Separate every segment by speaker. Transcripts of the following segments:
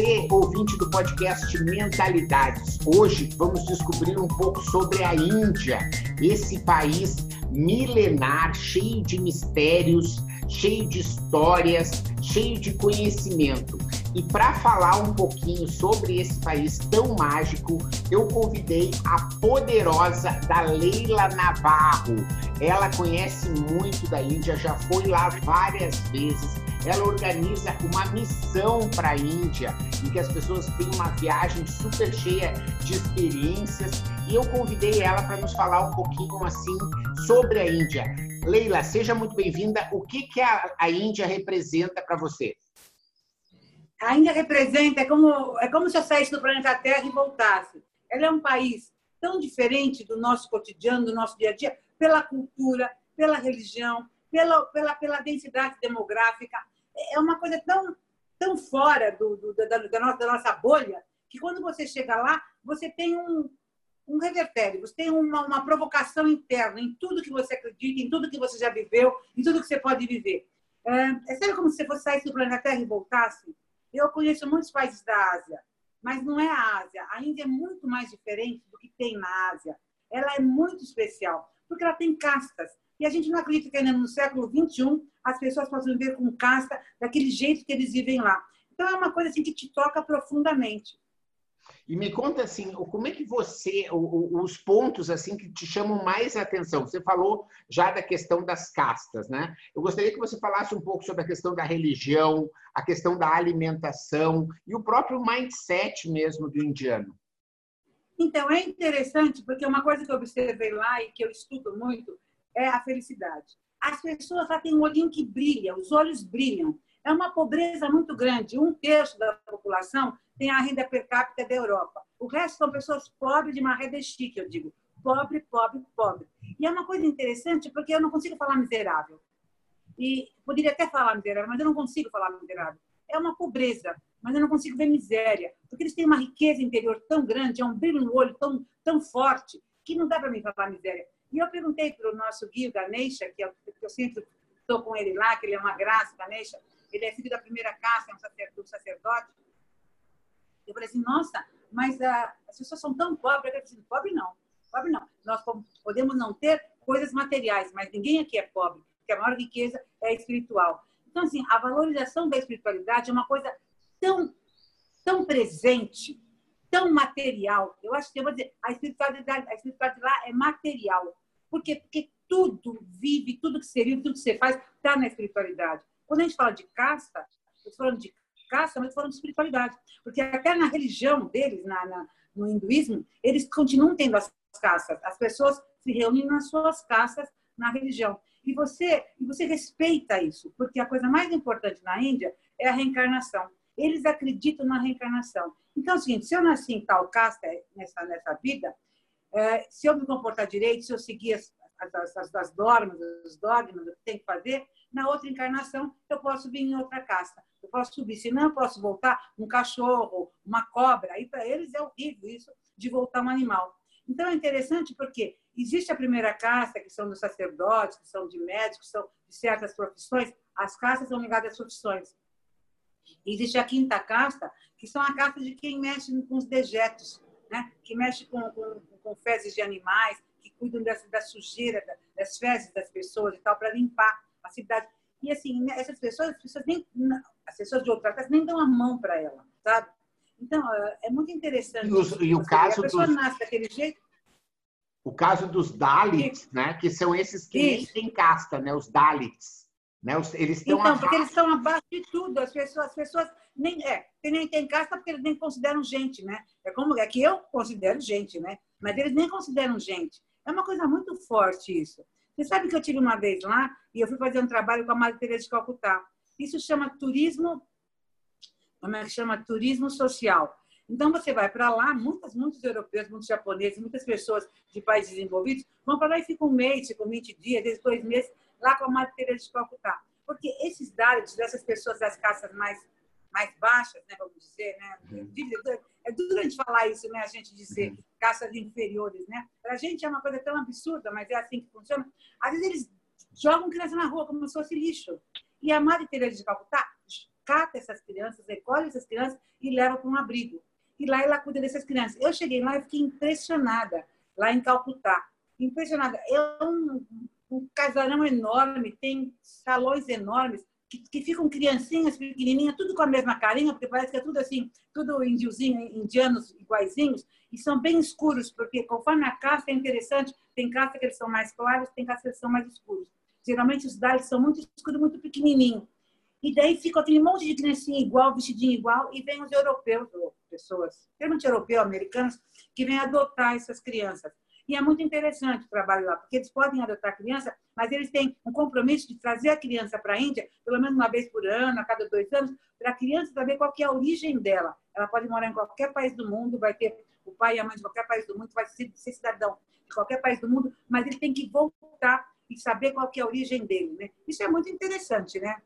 Speaker 1: você, ouvinte do podcast Mentalidades. Hoje vamos descobrir um pouco sobre a Índia, esse país milenar, cheio de mistérios, cheio de histórias, cheio de conhecimento. E para falar um pouquinho sobre esse país tão mágico, eu convidei a poderosa da Leila Navarro. Ela conhece muito da Índia, já foi lá várias vezes. Ela organiza uma missão para a Índia, em que as pessoas têm uma viagem super cheia de experiências. E eu convidei ela para nos falar um pouquinho assim sobre a Índia. Leila, seja muito bem-vinda. O que, que a, a Índia representa para você?
Speaker 2: A Índia representa, é como, é como se eu saísse do planeta Terra e voltasse. Ela é um país tão diferente do nosso cotidiano, do nosso dia a dia, pela cultura, pela religião, pela, pela, pela densidade demográfica. É uma coisa tão, tão fora do, do da, da, nossa, da nossa bolha que quando você chega lá, você tem um, um revertério, você tem uma, uma provocação interna em tudo que você acredita, em tudo que você já viveu, em tudo que você pode viver. É, é sério como se você fosse sair do planeta Terra e voltasse? Eu conheço muitos países da Ásia, mas não é a Ásia. A Índia é muito mais diferente do que tem na Ásia. Ela é muito especial, porque ela tem castas. E a gente não acredita que ainda no século XXI as pessoas possam viver com casta daquele jeito que eles vivem lá. Então é uma coisa assim que te toca profundamente.
Speaker 1: E me conta assim, como é que você, os pontos assim que te chamam mais atenção? Você falou já da questão das castas, né? Eu gostaria que você falasse um pouco sobre a questão da religião, a questão da alimentação e o próprio mindset mesmo do indiano.
Speaker 2: Então, é interessante, porque uma coisa que eu observei lá e que eu estudo muito é a felicidade. As pessoas lá têm um olhinho que brilha, os olhos brilham. É uma pobreza muito grande. Um terço da população tem a renda per capita da Europa. O resto são pessoas pobres de uma renda chique, eu digo. Pobre, pobre, pobre. E é uma coisa interessante porque eu não consigo falar miserável. E poderia até falar miserável, mas eu não consigo falar miserável. É uma pobreza, mas eu não consigo ver miséria. Porque eles têm uma riqueza interior tão grande, é um brilho no olho tão, tão forte, que não dá para mim falar miséria. E eu perguntei para o nosso guia, Ganesha, que, é, que eu sempre estou com ele lá, que ele é uma graça, Ganesha, ele é filho da primeira caça, é um sacerdote. sacerdote. Eu falei assim, nossa, mas ah, as pessoas são tão pobres. Eu falei assim, pobre não, pobre não. Nós podemos não ter coisas materiais, mas ninguém aqui é pobre, porque a maior riqueza é espiritual. Então, assim, a valorização da espiritualidade é uma coisa tão, tão presente, tão material. Eu acho que eu vou dizer, a espiritualidade, a espiritualidade lá é material. Por quê? Porque tudo vive, tudo que você vive, tudo que você faz está na espiritualidade. Quando a gente fala de casta, eu estou falando de casta, mas estou falando de espiritualidade. Porque até na religião deles, na, na, no hinduísmo, eles continuam tendo as castas. As pessoas se reúnem nas suas castas na religião. E você, e você respeita isso, porque a coisa mais importante na Índia é a reencarnação. Eles acreditam na reencarnação. Então, é o seguinte, se eu nasci em tal casta nessa, nessa vida, é, se eu me comportar direito, se eu seguir as, as, as, as normas, os dogmas, o que tem que fazer, na outra encarnação eu posso vir em outra casta. Eu posso subir, senão eu posso voltar um cachorro, uma cobra. Aí para eles é horrível isso de voltar um animal. Então é interessante porque existe a primeira casta, que são dos sacerdotes, que são de médicos, são de certas profissões. As castas são ligadas às profissões. Existe a quinta casta, que são a casta de quem mexe com os dejetos, né? que mexe com, com, com fezes de animais, que cuidam da, da sujeira, das fezes das pessoas e tal, para limpar a cidade. E assim, né, essas pessoas, as pessoas, nem, as pessoas de outra casa nem dão a mão para ela, sabe? Então, é, é muito interessante.
Speaker 1: E, os, e o caso
Speaker 2: a pessoa dos... nasce daquele jeito.
Speaker 1: O caso dos Dalits, né? Que são esses que nem têm casta, né? Os Dalits. Né? Eles estão
Speaker 2: então, abaixo. porque eles estão abaixo de tudo. As pessoas, as pessoas nem é, nem tem casta porque eles nem consideram gente, né? É como é que eu considero gente, né? Mas eles nem consideram gente. É uma coisa muito forte isso. Você sabe que eu tive uma vez lá e eu fui fazer um trabalho com a Madre Teresa de Calcutá. Isso chama turismo, como é que chama? Turismo social. Então você vai para lá, muitos, muitos europeus, muitos japoneses, muitas pessoas de países desenvolvidos vão para lá e ficam um mês, ficam 20 dias, desde dois meses, lá com a Madre Teresa de Calcutá. Porque esses Dalits, dessas pessoas das castas mais mais baixas, né, vamos dizer, né? Uhum. É duro a gente falar isso, né? A gente dizer uhum. castas inferiores, né? Para a gente é uma coisa tão absurda, mas é assim que funciona. Às vezes eles jogam criança na rua como se fosse lixo. E a Madre Teresa de Calcutá rescata essas crianças, recolhe essas crianças e leva para um abrigo. E lá ela cuida dessas crianças. Eu cheguei lá e fiquei impressionada, lá em Calcutá. Impressionada. É um, um casarão enorme, tem salões enormes, que, que, ficam criancinhas pequenininhas, tudo com a mesma carinha, porque parece que é tudo assim, tudo indiozinho, indianos iguaizinhos, e são bem escuros, porque conforme a caça é interessante, tem caça que eles são mais claros, tem caça que eles são mais escuros. Geralmente os dados são muito escuros, muito pequenininho. E daí fica aquele monte de criancinha igual, vestidinho igual, e vem os europeus, ou pessoas, geralmente europeus, americanos, que vêm adotar essas crianças. E é muito interessante o trabalho lá, porque eles podem adotar a criança, mas eles têm um compromisso de trazer a criança para a Índia, pelo menos uma vez por ano, a cada dois anos, para a criança saber qual é a origem dela. Ela pode morar em qualquer país do mundo, vai ter o pai e a mãe de qualquer país do mundo, vai ser, ser cidadão de qualquer país do mundo, mas ele tem que voltar e saber qual é a origem dele. Né? Isso é muito interessante, né?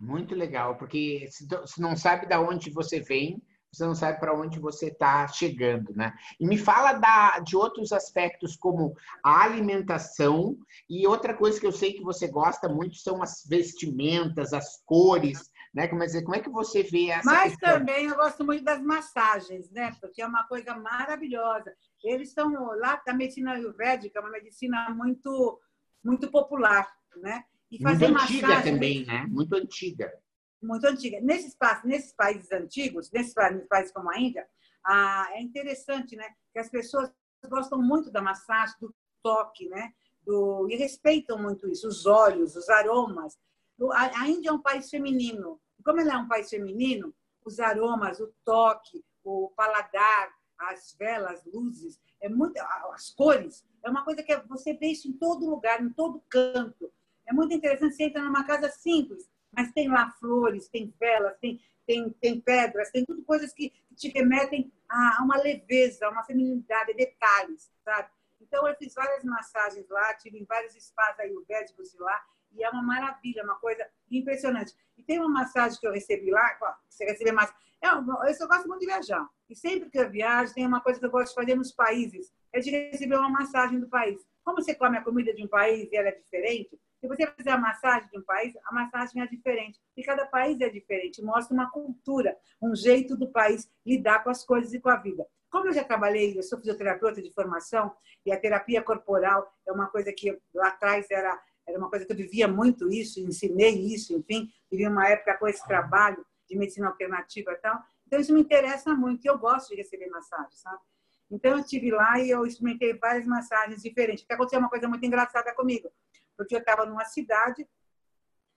Speaker 1: Muito legal, porque se não sabe de onde você vem, você não sabe para onde você está chegando, né? E me fala da, de outros aspectos como a alimentação e outra coisa que eu sei que você gosta muito são as vestimentas, as cores, né? Como, dizer, como é que você vê essa
Speaker 2: Mas questão? também eu gosto muito das massagens, né? Porque é uma coisa maravilhosa. Eles estão lá da medicina ayurvédica, é uma medicina muito muito popular, né?
Speaker 1: E fazer muito antiga massagem, também, né? Muito antiga
Speaker 2: muito antiga. Nesses, nesses países antigos, nesses países como a Índia, ah, é interessante, né, que as pessoas gostam muito da massagem, do toque, né, do, e respeitam muito isso, os olhos, os aromas. A, a Índia é um país feminino. Como ele é um país feminino, os aromas, o toque, o paladar, as velas, luzes, é muito, as cores, é uma coisa que você vê isso em todo lugar, em todo canto. É muito interessante. Você entra numa casa simples, mas tem lá flores, tem velas, tem, tem, tem pedras, tem tudo coisas que te remetem a uma leveza, a uma feminilidade, detalhes, sabe? Então, eu fiz várias massagens lá, tive em vários spas ayurvédicos lá, e é uma maravilha, uma coisa impressionante. E tem uma massagem que eu recebi lá, você recebe mais. É, eu só gosto muito de viajar. E sempre que eu viajo, tem uma coisa que eu gosto de fazer nos países, é de receber uma massagem do país. Como você come a comida de um país e ela é diferente, se você fizer a massagem de um país, a massagem é diferente. E cada país é diferente. Mostra uma cultura, um jeito do país lidar com as coisas e com a vida. Como eu já trabalhei, eu sou fisioterapeuta de formação, e a terapia corporal é uma coisa que lá atrás era, era uma coisa que eu vivia muito isso, ensinei isso, enfim, vivi uma época com esse trabalho de medicina alternativa e tal. Então, isso me interessa muito, e eu gosto de receber massagem, sabe? Então, eu estive lá e eu experimentei várias massagens diferentes. Que aconteceu uma coisa muito engraçada comigo porque eu estava numa cidade,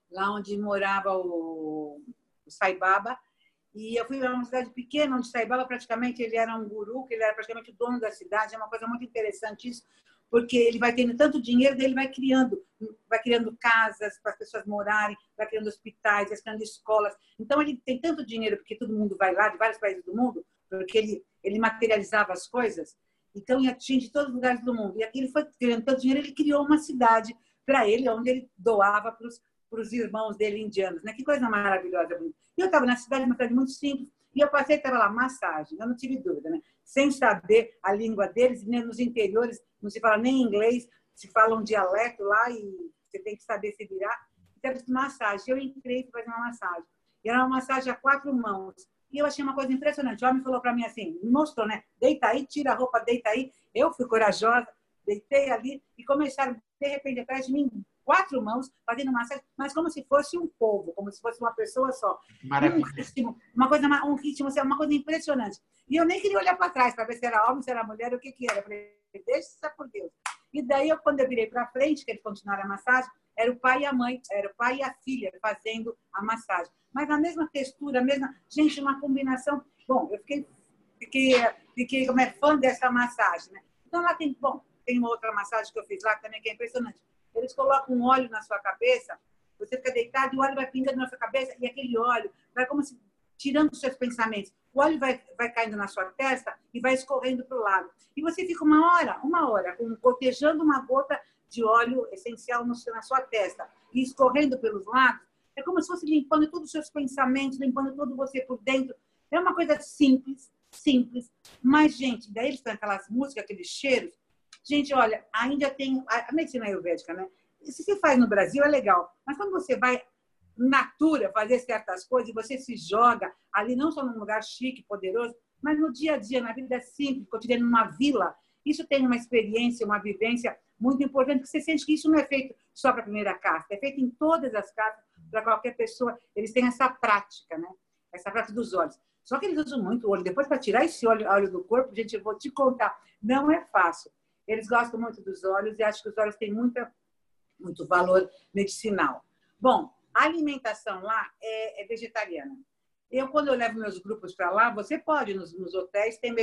Speaker 2: lá onde morava o, o Saibaba, e eu fui para uma cidade pequena, onde Saibaba praticamente ele era um guru, que ele era praticamente o dono da cidade. É uma coisa muito interessante isso, porque ele vai tendo tanto dinheiro, ele vai criando, vai criando casas para as pessoas morarem, vai criando hospitais, vai criando escolas. Então ele tem tanto dinheiro porque todo mundo vai lá de vários países do mundo, porque ele ele materializava as coisas. Então ele atinge todos os lugares do mundo. E aqui ele foi criando tanto dinheiro, ele criou uma cidade para ele, onde ele doava para os irmãos dele indianos. Né? Que coisa maravilhosa. E eu estava na cidade, uma cidade muito simples, e eu passei, estava lá, massagem, eu não tive dúvida, né? sem saber a língua deles, nem nos interiores, não se fala nem inglês, se fala um dialeto lá e você tem que saber se virar. Então, massagem. Eu entrei para fazer uma massagem. E era uma massagem a quatro mãos. E eu achei uma coisa impressionante. O homem falou para mim assim, me mostrou, né? Deita aí, tira a roupa, deita aí. Eu fui corajosa, deitei ali e começaram, de repente, atrás de mim, quatro mãos, fazendo massagem, mas como se fosse um povo, como se fosse uma pessoa só.
Speaker 1: Maravilha.
Speaker 2: Um ritmo, uma coisa, um ritmo, assim, uma coisa impressionante. E eu nem queria olhar para trás para ver se era homem, se era mulher, o que que era. Eu falei, deixa por Deus. E daí, eu, quando eu virei para frente, que eles continuaram a massagem, era o pai e a mãe, era o pai e a filha fazendo a massagem. Mas a mesma textura, a mesma... Gente, uma combinação... Bom, eu fiquei, fiquei, fiquei como é, fã dessa massagem, né? Então, lá tem... Bom, tem uma outra massagem que eu fiz lá também que é impressionante. Eles colocam um óleo na sua cabeça, você fica deitado e o óleo vai pingando na sua cabeça e aquele óleo vai como se tirando os seus pensamentos. O óleo vai, vai caindo na sua testa e vai escorrendo para o lado. E você fica uma hora, uma hora, gotejando uma gota de óleo essencial no, na sua testa e escorrendo pelos lados. É como se fosse limpando todos os seus pensamentos, limpando todo você por dentro. É uma coisa simples, simples. Mas, gente, daí eles têm aquelas músicas, aqueles cheiros. Gente, olha, ainda tem a medicina ayurvédica, né? Se você faz no Brasil é legal, mas quando você vai natura fazer certas coisas e você se joga ali, não só num lugar chique, poderoso, mas no dia a dia, na vida simples, cotidiana, numa vila. Isso tem uma experiência, uma vivência muito importante, porque você sente que isso não é feito só para a primeira casta, é feito em todas as castas, para qualquer pessoa. Eles têm essa prática, né? Essa prática dos olhos. Só que eles usam muito o olho. Depois, para tirar esse óleo, óleo do corpo, gente, eu vou te contar, não é fácil. Eles gostam muito dos olhos e acham que os olhos têm muita, muito valor medicinal. Bom, a alimentação lá é, é vegetariana. Eu, quando eu levo meus grupos para lá, você pode, nos, nos hotéis, tem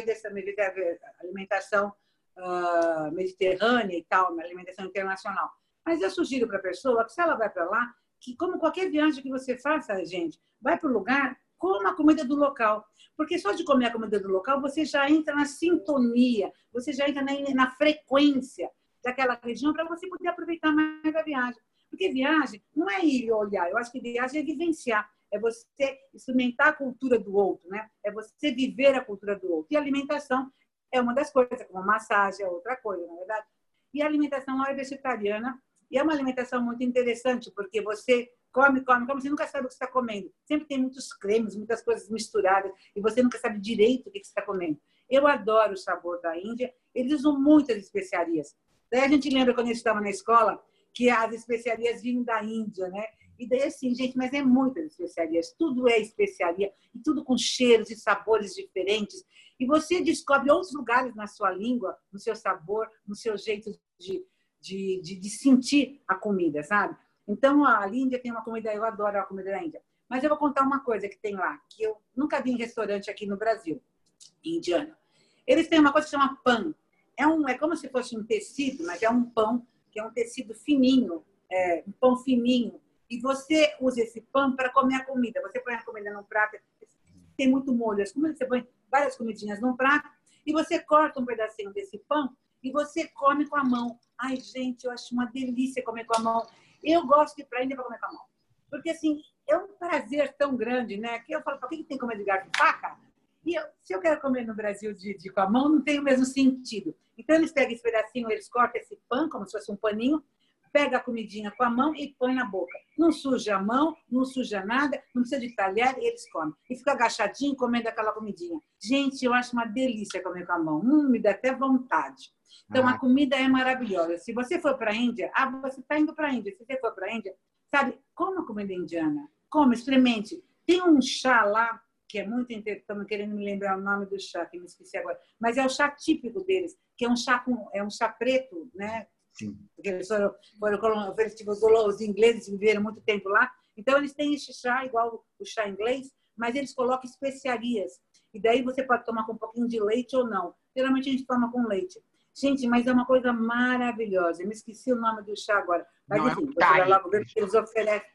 Speaker 2: alimentação uh, mediterrânea e tal, alimentação internacional. Mas eu sugiro para a pessoa que, se ela vai para lá, que, como qualquer viagem que você faça, gente, vai para o lugar, coma a comida do local. Porque só de comer a comida do local, você já entra na sintonia, você já entra na, na frequência daquela região para você poder aproveitar mais a viagem. Porque viagem não é ir olhar, eu acho que viagem é vivenciar, é você experimentar a cultura do outro, né? É você viver a cultura do outro. E alimentação é uma das coisas, como massagem é outra coisa, na é verdade. E a alimentação lá é vegetariana e é uma alimentação muito interessante, porque você come, come, come, você nunca sabe o que está comendo. Sempre tem muitos cremes, muitas coisas misturadas, e você nunca sabe direito o que está comendo. Eu adoro o sabor da Índia, eles usam muitas especiarias. Daí a gente lembra quando gente estava na escola que as especiarias vinham da Índia, né? E daí assim, gente, mas é muitas especiarias, tudo é especiaria, e tudo com cheiros e sabores diferentes. E você descobre outros lugares na sua língua, no seu sabor, no seu jeito de, de, de, de sentir a comida, sabe? Então, a Índia tem uma comida, eu adoro a comida da Índia. Mas eu vou contar uma coisa que tem lá, que eu nunca vi em restaurante aqui no Brasil, indiano. Eles têm uma coisa que chama pan. É, um, é como se fosse um tecido, mas é um pão, que é um tecido fininho, é, um pão fininho. E você usa esse pão para comer a comida. Você põe a comida num prato, tem muito molho. Você põe várias comidinhas num prato e você corta um pedacinho desse pão e você come com a mão. Ai, gente, eu acho uma delícia comer com a mão. Eu gosto de ir para a Índia para comer com a mão. Porque, assim, é um prazer tão grande, né? Que eu falo, para que tem que comer de garfo e faca? E eu, se eu quero comer no Brasil de, de, com a mão, não tem o mesmo sentido. Então, eles pegam esse pedacinho, eles cortam esse pão, como se fosse um paninho, pega a comidinha com a mão e põe na boca. Não suja a mão, não suja nada, não precisa de talher, e eles comem. E fica agachadinho comendo aquela comidinha. Gente, eu acho uma delícia comer com a mão. Hum, me dá até vontade. Então, ah. a comida é maravilhosa. Se você for para a Índia, ah, você está indo para a Índia. Se você for para a Índia, sabe, coma comida indiana. Come, experimente. Tem um chá lá que é muito interessante, estamos querendo me lembrar o nome do chá, que me esqueci agora, mas é o chá típico deles, que é um chá com, é um chá preto, né? Sim. Porque eles foram, foram tipo, os ingleses viveram muito tempo lá, então eles têm esse chá igual o chá inglês, mas eles colocam especiarias. E daí você pode tomar com um pouquinho de leite ou não. Geralmente a gente toma com leite. Gente, mas é uma coisa maravilhosa. Eu me esqueci o nome do chá agora. Mas não, enfim, é vai lá ver porque eles oferecem.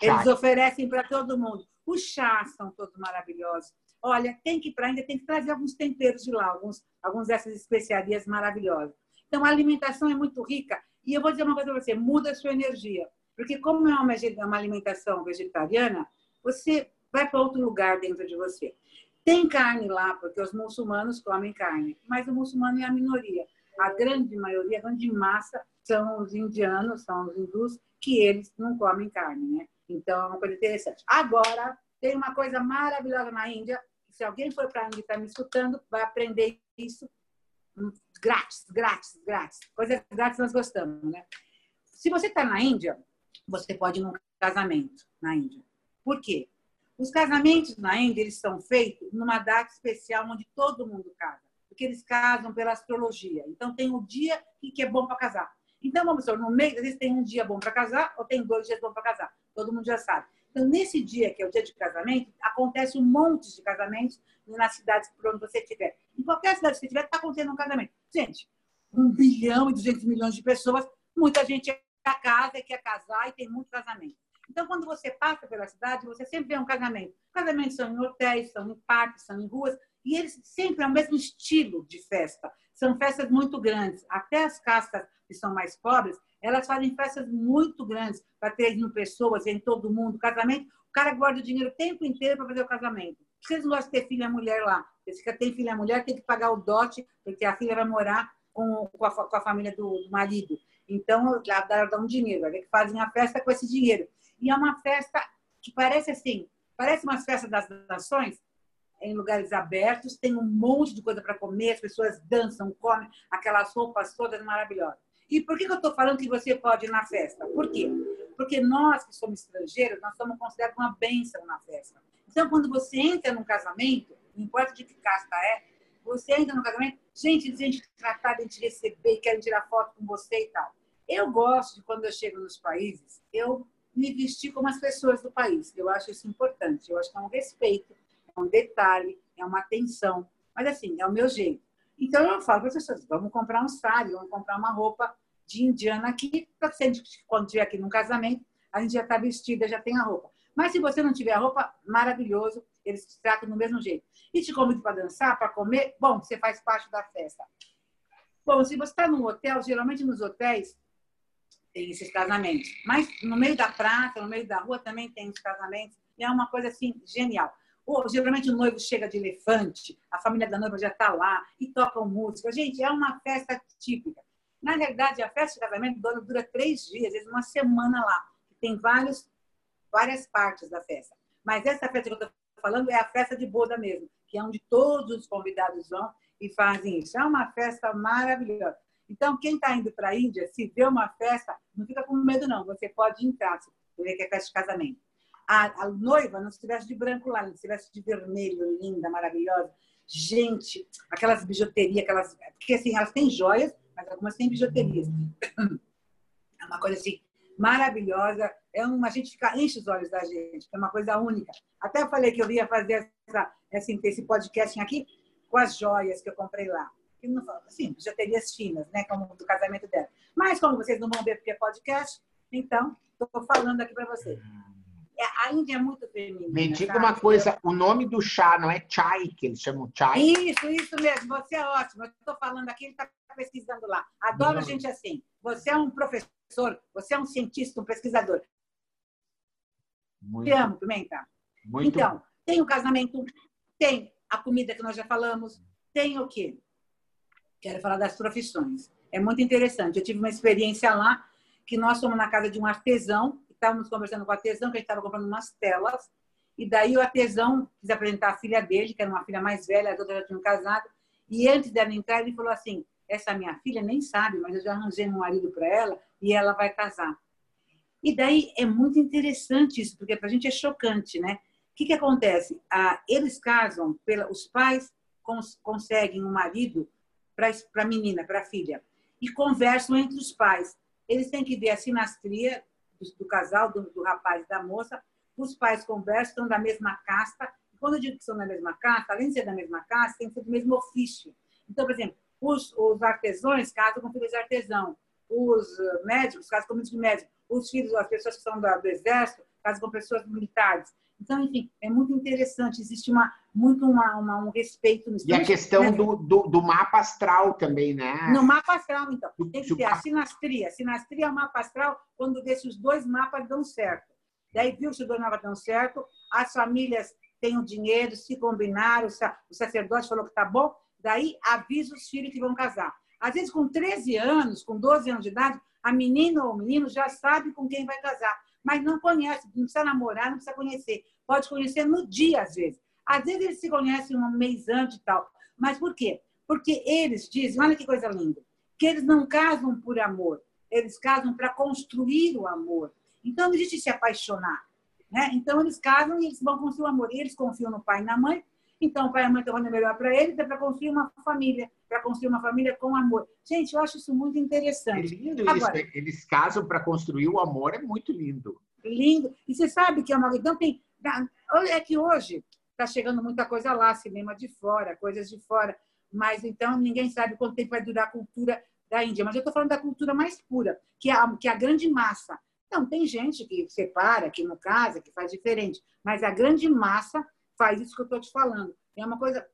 Speaker 2: Eles oferecem para todo mundo. Os chás são todos maravilhosos. Olha, tem que para ainda tem que trazer alguns temperos de lá, alguns, alguns dessas especiarias maravilhosas. Então, a alimentação é muito rica. E eu vou dizer uma coisa para você: muda a sua energia. Porque, como é uma, uma alimentação vegetariana, você vai para outro lugar dentro de você. Tem carne lá, porque os muçulmanos comem carne, mas o muçulmano é a minoria. A grande maioria, a grande massa, são os indianos, são os hindus, que eles não comem carne, né? Então, é uma coisa interessante. Agora, tem uma coisa maravilhosa na Índia, se alguém for para a Índia e está me escutando, vai aprender isso grátis, grátis, grátis. Coisas grátis nós gostamos, né? Se você está na Índia, você pode ir num casamento na Índia. Por quê? Os casamentos na Índia eles são feitos numa data especial onde todo mundo casa, porque eles casam pela astrologia. Então tem um dia que é bom para casar. Então vamos supor, no mês às vezes tem um dia bom para casar ou tem dois dias bons para casar. Todo mundo já sabe. Então nesse dia que é o dia de casamento acontece um monte de casamentos nas cidades por onde você estiver. Em qualquer cidade que você estiver está acontecendo um casamento. Gente, um bilhão e duzentos milhões de pessoas, muita gente casa e quer casar e tem muito casamento. Então, quando você passa pela cidade, você sempre vê um casamento. Casamentos são em hotéis, são em parques, são em ruas, e eles sempre é o mesmo estilo de festa. São festas muito grandes. Até as castas que são mais pobres, elas fazem festas muito grandes para 3 mil pessoas, em todo mundo. Casamento, o cara guarda o dinheiro o tempo inteiro para fazer o casamento. Eles não gostam de ter filha mulher lá? Porque tem filha mulher, tem que pagar o dote, porque a filha vai morar com, com, a, com a família do, do marido. Então, lá dá um dinheiro, é que fazem a festa com esse dinheiro. E é uma festa que parece assim, parece umas festas das nações, em lugares abertos, tem um monte de coisa para comer, as pessoas dançam, comem aquelas roupas todas maravilhosas. E por que, eu estou falando que você pode ir na festa? Por quê? Porque nós que somos estrangeiros, nós somos considerados uma bênção na festa. Então, quando você entra num casamento, importa de que casta é, você entra no casamento, gente, eles vêm tratar, vêm te receber, querem tirar foto com você e tal. Eu gosto de, quando eu chego nos países, eu me vestir como as pessoas do país. Eu acho isso importante. Eu acho que é um respeito, é um detalhe, é uma atenção. Mas, assim, é o meu jeito. Então, eu falo para as pessoas: vamos comprar um sari, vamos comprar uma roupa de indiana aqui, para que quando estiver aqui num casamento, a gente já está vestida, já tem a roupa. Mas se você não tiver a roupa, maravilhoso, eles te tratam do mesmo jeito. E te convidam para dançar, para comer, bom, você faz parte da festa. Bom, se você está num hotel, geralmente nos hotéis tem esses casamentos. Mas no meio da praça, no meio da rua também tem os casamentos. E é uma coisa assim genial. Ou, geralmente o noivo chega de elefante, a família da noiva já está lá e tocam música. Gente, é uma festa típica. Na realidade, a festa de casamento dura três dias, às vezes uma semana lá. Tem vários, várias partes da festa. Mas essa festa que eu estou falando é a festa de boda mesmo, que é onde todos os convidados vão e fazem isso. É uma festa maravilhosa. Então, quem está indo para a Índia, se vê uma festa, não fica com medo, não. Você pode entrar, se vê que é festa de casamento a, a noiva não estivesse de branco lá, não estivesse de vermelho, linda, maravilhosa. Gente, aquelas bijuterias, aquelas. Porque assim, elas têm joias, mas algumas têm bijuterias. É uma coisa assim maravilhosa. É uma a gente fica enche os olhos da gente, é uma coisa única. Até eu falei que eu ia fazer essa, esse, esse podcast aqui com as joias que eu comprei lá. Assim, bijuterias finas, né? Como do casamento dela. Mas como vocês não vão ver porque é podcast, então estou falando aqui para vocês. É, a Índia é muito feminina.
Speaker 1: Me diga sabe? uma coisa, o nome do chá não é chai, que eles chamam chai?
Speaker 2: Isso, isso mesmo. Você é ótimo. Eu estou falando aqui, ele está pesquisando lá. Adoro a gente assim. Você é um professor, você é um cientista, um pesquisador. Muito. Te amo, Pimenta. Muito. Então, tem o casamento, tem a comida que nós já falamos, tem o quê? Quero falar das profissões. É muito interessante. Eu tive uma experiência lá que nós fomos na casa de um artesão estávamos conversando com o artesão, que a gente estava comprando umas telas, e daí o artesão quis apresentar a filha dele, que era uma filha mais velha, as outras já tinham casado, e antes dela entrar, ele falou assim: essa minha filha nem sabe, mas eu já arranjei um marido para ela e ela vai casar. E daí é muito interessante isso, porque para a gente é chocante, né? O que, que acontece? Ah, eles casam, pela, os pais cons, conseguem um marido para a menina, para a filha, e conversam entre os pais. Eles têm que ver a sinastria do, do casal, do, do, rapaz e da moça, os pais conversam, estão da mesma casta. quando eu digo que são da mesma casta, além de ser da mesma casta, tem que ser do mesmo ofício. Então, por exemplo, os, os artesãos casam com filhos de artesão, os uh, médicos casam com filhos de médico, os filhos, as pessoas que são do, do exército casam com pessoas militares. Então, enfim, é muito interessante, existe uma, muito uma, uma um respeito
Speaker 1: nisso. E a questão né? do, do, do, mapa astral também, né?
Speaker 2: No mapa astral, então. Tem que ter a sinastria. Sinastria é o mapa astral quando vê se os dois mapas dão certo. Daí viu se os dois mapas dão certo, as famílias têm o dinheiro, se combinaram, o sacerdote falou que tá bom, daí avisa os filhos que vão casar. Às vezes, com 13 anos, com 12 anos de idade, a menina ou o menino já sabe com quem vai casar mas não conhece, não precisa namorar, não precisa conhecer. Pode conhecer no dia, às vezes. Às vezes eles se conhecem um mês antes e tal. Mas por quê? Porque eles dizem, olha que coisa linda, que eles não casam por amor, eles casam para construir o amor. Então não existe se apaixonar. Né? Então eles casam e eles vão construir o amor. Eles confiam no pai e na mãe, então o pai e a mãe estão fazendo melhor para eles, é para construir uma família, para construir uma família com amor. Gente, eu acho isso muito interessante.
Speaker 1: É lindo Agora, eles, eles casam para construir o amor, é muito lindo.
Speaker 2: Lindo. E você sabe que é uma. Então tem. É que hoje está chegando muita coisa lá, cinema de fora, coisas de fora. Mas então ninguém sabe quanto tempo vai durar a cultura da Índia. Mas eu estou falando da cultura mais pura, que é a, que é a grande massa. Então, tem gente que separa, que não casa, que faz diferente. Mas a grande massa faz isso que eu estou te falando. É uma coisa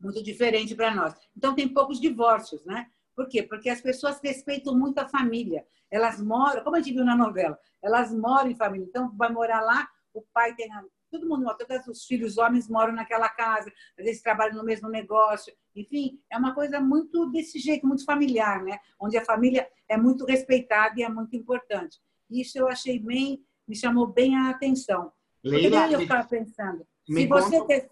Speaker 2: muito diferente para nós. Então, tem poucos divórcios, né? Por quê? Porque as pessoas respeitam muito a família. Elas moram, como a gente viu na novela, elas moram em família. Então, vai morar lá, o pai tem. Todo mundo, todos os filhos homens moram naquela casa, às vezes trabalham no mesmo negócio. Enfim, é uma coisa muito desse jeito, muito familiar, né? Onde a família é muito respeitada e é muito importante. Isso eu achei bem me chamou bem a atenção. Leila, eu ficava pensando, se você conta... quer...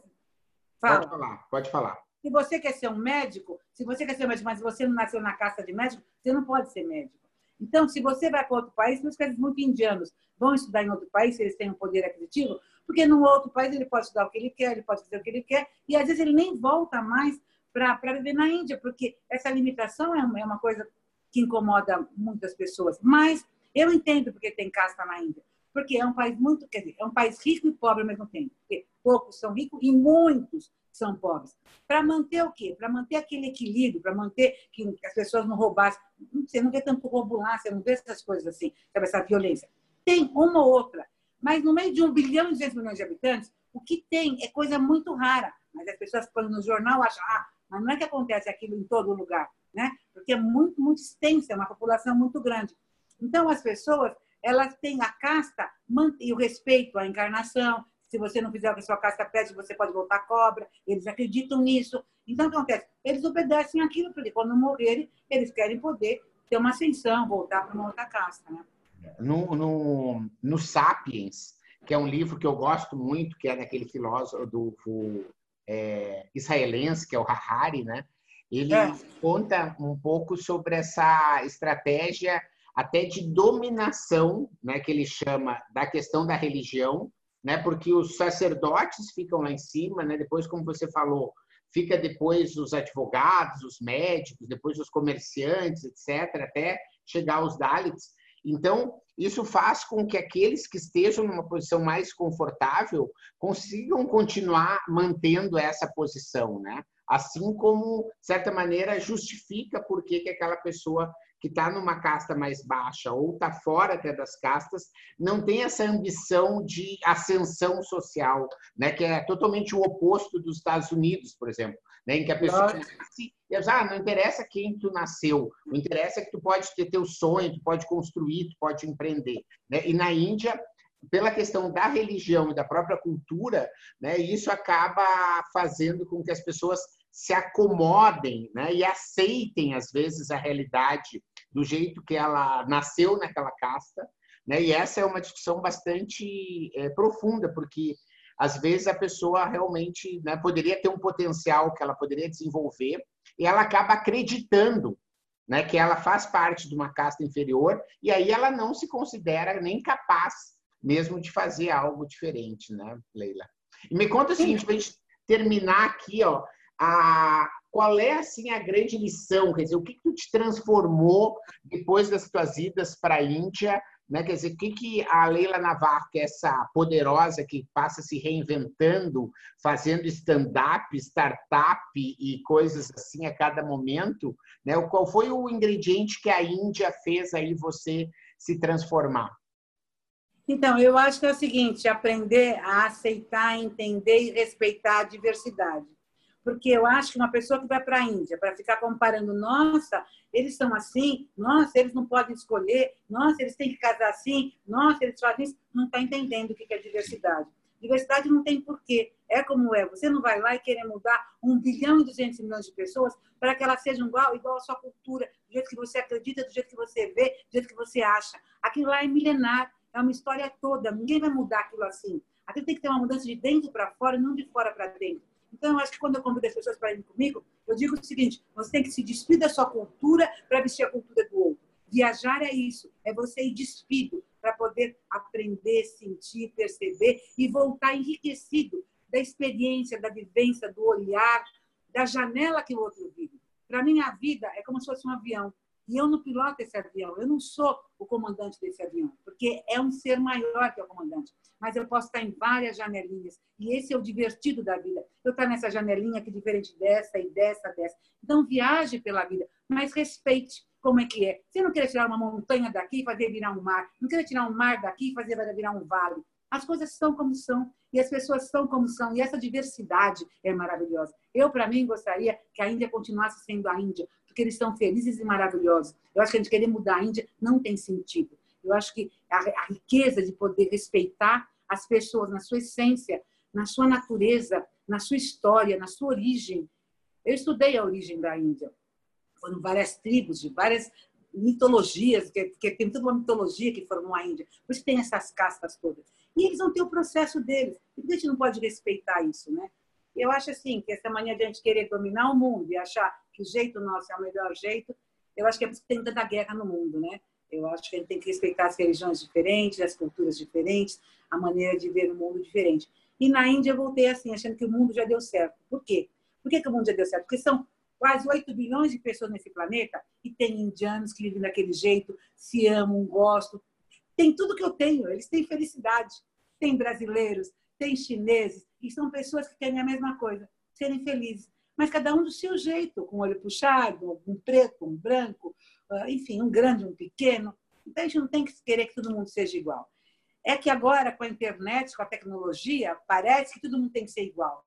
Speaker 1: Fala. Pode falar, pode falar.
Speaker 2: Se você quer ser um médico, se você quer ser um médico, mas você não nasceu na caça de médico, você não pode ser médico. Então, se você vai para outro país, meus caras muito indianos vão estudar em outro país, se eles têm um poder aquisitivo, porque no outro país ele pode estudar o que ele quer, ele pode fazer o que ele quer, e às vezes ele nem volta mais para viver na Índia, porque essa limitação é uma, é uma coisa que incomoda muitas pessoas. Mas eu entendo porque tem casta na Índia, porque é um país muito, quer dizer, é um país rico e pobre ao mesmo tempo. Porque poucos são ricos e muitos são pobres. Para manter o quê? Para manter aquele equilíbrio, para manter que as pessoas não roubassem. Você não vê tanto roubo lá, você não vê essas coisas assim, sabe, essa violência. Tem uma ou outra, mas no meio de um bilhão e 200 milhões de habitantes, o que tem é coisa muito rara. Mas as pessoas, quando no jornal, acham, ah, mas não é que acontece aquilo em todo lugar, né? Porque é muito, muito extensa, é uma população muito grande. Então, as pessoas, elas têm a casta e o respeito à encarnação, se você não fizer o que a sua casta pede, você pode voltar cobra. Eles acreditam nisso. Então, o que acontece? Eles obedecem aquilo, porque quando morrerem, eles querem poder ter uma ascensão, voltar para uma outra casta. Né?
Speaker 1: No, no, no Sapiens, que é um livro que eu gosto muito, que é daquele filósofo do, é, israelense, que é o Harari, né? Ele é. conta um pouco sobre essa estratégia até de dominação, né, que ele chama da questão da religião, né? Porque os sacerdotes ficam lá em cima, né? Depois, como você falou, fica depois os advogados, os médicos, depois os comerciantes, etc., até chegar aos Dalits. Então, isso faz com que aqueles que estejam numa posição mais confortável consigam continuar mantendo essa posição, né? Assim como, de certa maneira, justifica por que aquela pessoa que está numa casta mais baixa ou está fora até das castas, não tem essa ambição de ascensão social, né? que é totalmente o oposto dos Estados Unidos, por exemplo, né? em que a pessoa nasce e ah, não interessa quem tu nasceu, o interessa é que tu pode ter teu sonho, tu pode construir, tu pode empreender. Né? E na Índia, pela questão da religião e da própria cultura, né, isso acaba fazendo com que as pessoas se acomodem né, e aceitem, às vezes, a realidade do jeito que ela nasceu naquela casta. Né? E essa é uma discussão bastante é, profunda, porque às vezes a pessoa realmente né, poderia ter um potencial que ela poderia desenvolver e ela acaba acreditando né, que ela faz parte de uma casta inferior e aí ela não se considera nem capaz mesmo de fazer algo diferente, né, Leila? E me conta o seguinte, para a gente terminar aqui, ó, a, qual é assim a grande lição? Quer dizer, o que, que tu te transformou depois das tuas idas para a Índia? Né? Quer dizer, o que, que a Leila Navarro, que é essa poderosa que passa se reinventando, fazendo stand-up, startup e coisas assim a cada momento, né? qual foi o ingrediente que a Índia fez aí você se transformar?
Speaker 2: Então, eu acho que é o seguinte: aprender a aceitar, entender e respeitar a diversidade porque eu acho que uma pessoa que vai para a Índia para ficar comparando, nossa, eles são assim, nossa, eles não podem escolher, nossa, eles têm que casar assim, nossa, eles fazem isso, não está entendendo o que é diversidade. Diversidade não tem porquê. É como é. Você não vai lá e querer mudar um bilhão e duzentos milhões de pessoas para que elas sejam igual, igual à sua cultura, do jeito que você acredita, do jeito que você vê, do jeito que você acha. Aquilo lá é milenar, é uma história toda. Ninguém vai mudar aquilo assim. Aquilo tem que ter uma mudança de dentro para fora, não de fora para dentro. Então, eu acho que quando eu convido as pessoas para irem comigo, eu digo o seguinte: você tem que se despir da sua cultura para vestir a cultura do outro. Viajar é isso, é você ir despido para poder aprender, sentir, perceber e voltar enriquecido da experiência, da vivência, do olhar, da janela que o outro vive. Para mim, a vida é como se fosse um avião. E eu não piloto esse avião, eu não sou o comandante desse avião, porque é um ser maior que o comandante. Mas eu posso estar em várias janelinhas, e esse é o divertido da vida. Eu estar nessa janelinha que é diferente dessa e dessa, dessa. Então, viaje pela vida, mas respeite como é que é. Você não quer tirar uma montanha daqui e fazer virar um mar, não quer tirar um mar daqui e fazer virar um vale. As coisas são como são e as pessoas são como são e essa diversidade é maravilhosa. Eu, para mim, gostaria que a Índia continuasse sendo a Índia, porque eles estão felizes e maravilhosos. Eu acho que a gente querer mudar a Índia não tem sentido. Eu acho que a, a riqueza de poder respeitar as pessoas na sua essência, na sua natureza, na sua história, na sua origem. Eu estudei a origem da Índia. Foram várias tribos de várias mitologias, porque tem toda uma mitologia que formou a Índia, por isso tem essas castas todas. E eles vão ter o processo deles. E a gente não pode respeitar isso, né? Eu acho assim, que essa mania de a gente querer dominar o mundo e achar que o jeito nosso é o melhor jeito, eu acho que é por tem tanta guerra no mundo, né? Eu acho que a gente tem que respeitar as religiões diferentes, as culturas diferentes, a maneira de ver o mundo diferente. E na Índia eu voltei assim, achando que o mundo já deu certo. Por quê? Por que, que o mundo já deu certo? Porque são quase 8 bilhões de pessoas nesse planeta e tem indianos que vivem daquele jeito, se amam, gostam. Tem tudo que eu tenho, eles têm felicidade. Tem brasileiros, tem chineses, e são pessoas que querem a mesma coisa, serem felizes. Mas cada um do seu jeito, com o olho puxado, um preto, um branco, ah, enfim, um grande, um pequeno. Então a gente não tem que querer que todo mundo seja igual. É que agora, com a internet, com a tecnologia, parece que todo mundo tem que ser igual.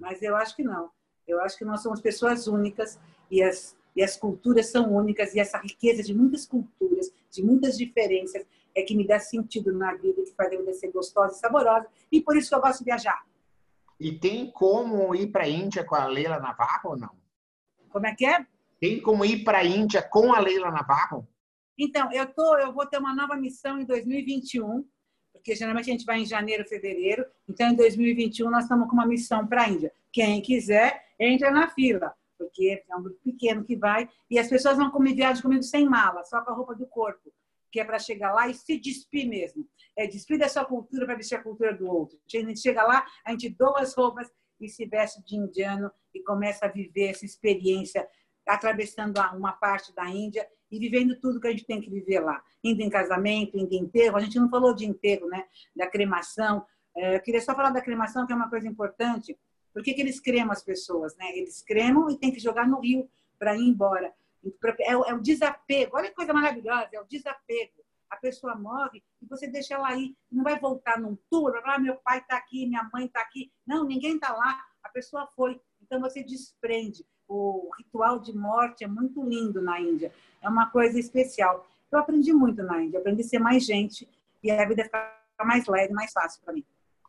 Speaker 2: Mas eu acho que não. Eu acho que nós somos pessoas únicas e as, e as culturas são únicas e essa riqueza de muitas culturas, de muitas diferenças, é que me dá sentido na vida, que faz a vida ser gostosa e saborosa. E por isso que eu gosto de viajar.
Speaker 1: E tem como ir para a Índia com a Leila Navarro ou não?
Speaker 2: Como é que é?
Speaker 1: Tem como ir para a Índia com a Leila Navarro?
Speaker 2: Então, eu, tô, eu vou ter uma nova missão em 2021, porque geralmente a gente vai em janeiro, fevereiro. Então, em 2021, nós estamos com uma missão para a Índia. Quem quiser, entra na fila, porque é um grupo pequeno que vai. E as pessoas vão comer viagem comigo sem mala, só com a roupa do corpo, que é para chegar lá e se despir mesmo. É despir da sua cultura para vestir a cultura do outro. A gente chega lá, a gente doa as roupas e se veste de indiano e começa a viver essa experiência atravessando uma parte da Índia e vivendo tudo que a gente tem que viver lá. Indo em casamento, indo em enterro. A gente não falou de enterro, né? Da cremação. É, eu queria só falar da cremação, que é uma coisa importante. Por que, que eles cremam as pessoas, né? Eles cremam e tem que jogar no rio para ir embora. É o, é o desapego. Olha que coisa maravilhosa, é o desapego. A pessoa morre e você deixa ela aí. Não vai voltar num tour, ah, meu pai está aqui, minha mãe está aqui. Não, ninguém está lá. A pessoa foi. Então você desprende. O ritual de morte é muito lindo na Índia. É uma coisa especial. Eu aprendi muito na Índia. aprendi a ser mais gente e a vida ficar mais leve, mais fácil para mim.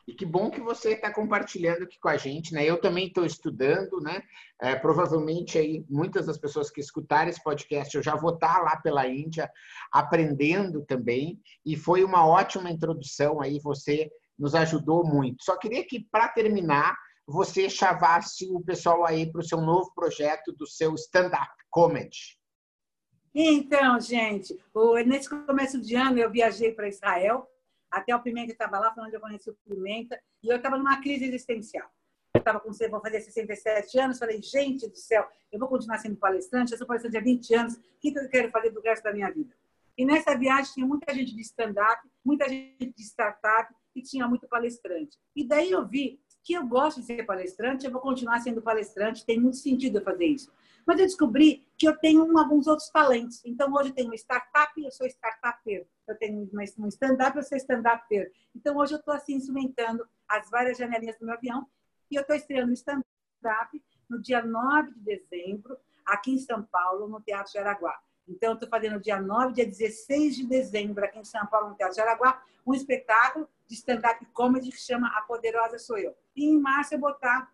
Speaker 1: E que bom que você está compartilhando aqui com a gente, né? Eu também estou estudando, né? É, provavelmente aí muitas das pessoas que escutarem esse podcast eu já vou estar tá lá pela Índia aprendendo também. E foi uma ótima introdução aí, você nos ajudou muito. Só queria que para terminar você chavasse o pessoal aí para o seu novo projeto do seu stand-up comedy.
Speaker 2: Então, gente, nesse começo de ano eu viajei para Israel, até o Pimenta estava lá, falando onde eu conheci o Pimenta, e eu estava numa crise existencial. Eu estava com, vou fazer 67 anos, falei, gente do céu, eu vou continuar sendo palestrante, eu sou palestrante há 20 anos, o que eu quero fazer do resto da minha vida? E nessa viagem tinha muita gente de stand-up, muita gente de startup, e tinha muito palestrante. E daí eu vi que eu gosto de ser palestrante, eu vou continuar sendo palestrante, tem muito sentido eu fazer isso. Mas eu descobri que eu tenho alguns outros talentos. Então, hoje eu tenho uma startup, eu sou startuper. Eu tenho um stand-up, eu sou stand-upper. Então, hoje eu estou assim, instrumentando as várias janelinhas do meu avião. E eu estou estreando o stand-up no dia 9 de dezembro, aqui em São Paulo, no Teatro Jaraguá. Então, eu estou fazendo dia 9, dia 16 de dezembro, aqui em São Paulo, no Teatro Jaraguá, um espetáculo de stand-up comedy que chama A Poderosa Sou Eu. E em março eu vou estar,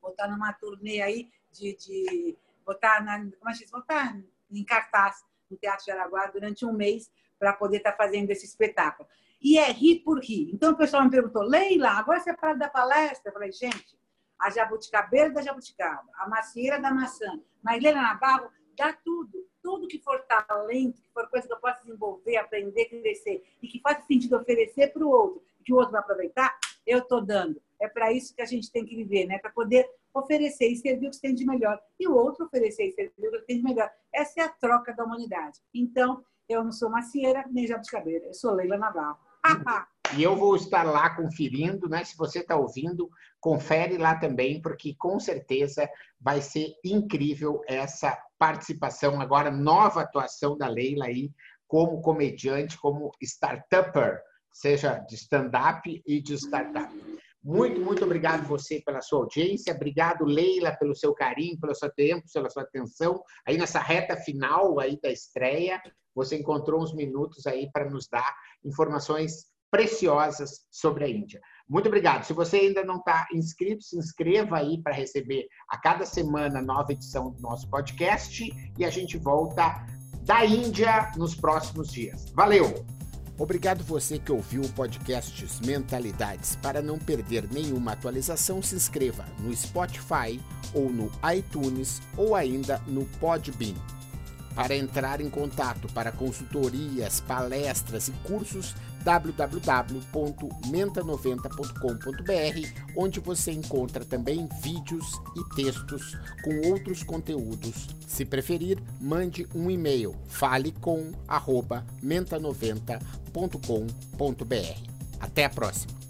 Speaker 2: vou estar numa turnê aí de, de botar na, como a gente botar em cartaz no Teatro de Araguá durante um mês para poder estar tá fazendo esse espetáculo. E é rir por rir. Então o pessoal me perguntou, Leila, agora você fala da palestra? Eu falei, gente, a jabuticabeira da jabuticaba, a macieira da maçã, mas Leila Navarro dá tudo. Tudo que for talento, que for coisa que eu possa desenvolver, aprender, crescer e que faça sentido oferecer para o outro, que o outro vai aproveitar, eu estou dando. É para isso que a gente tem que viver, né? Para poder oferecer e servir o que tem de melhor. E o outro oferecer e servir o que tem de melhor. Essa é a troca da humanidade. Então, eu não sou macieira nem jabuticabeira, eu sou Leila Navarro.
Speaker 1: e eu vou estar lá conferindo, né? Se você está ouvindo, confere lá também, porque com certeza vai ser incrível essa participação, agora nova atuação da Leila aí como comediante, como startupper, seja de stand-up e de startup. Muito, muito obrigado você pela sua audiência. Obrigado, Leila, pelo seu carinho, pelo seu tempo, pela sua atenção. Aí nessa reta final aí da estreia, você encontrou uns minutos aí para nos dar informações preciosas sobre a Índia. Muito obrigado. Se você ainda não está inscrito, se inscreva aí para receber a cada semana nova edição do nosso podcast e a gente volta
Speaker 3: da Índia nos próximos dias. Valeu!
Speaker 1: Obrigado você que ouviu o podcast Mentalidades. Para não perder nenhuma atualização, se inscreva no Spotify ou no iTunes ou ainda no Podbean. Para entrar em contato para consultorias, palestras e cursos, www.menta90.com.br, onde você encontra também vídeos e textos com outros conteúdos. Se preferir, mande um e-mail falecom@menta90.com.br. Até a próxima.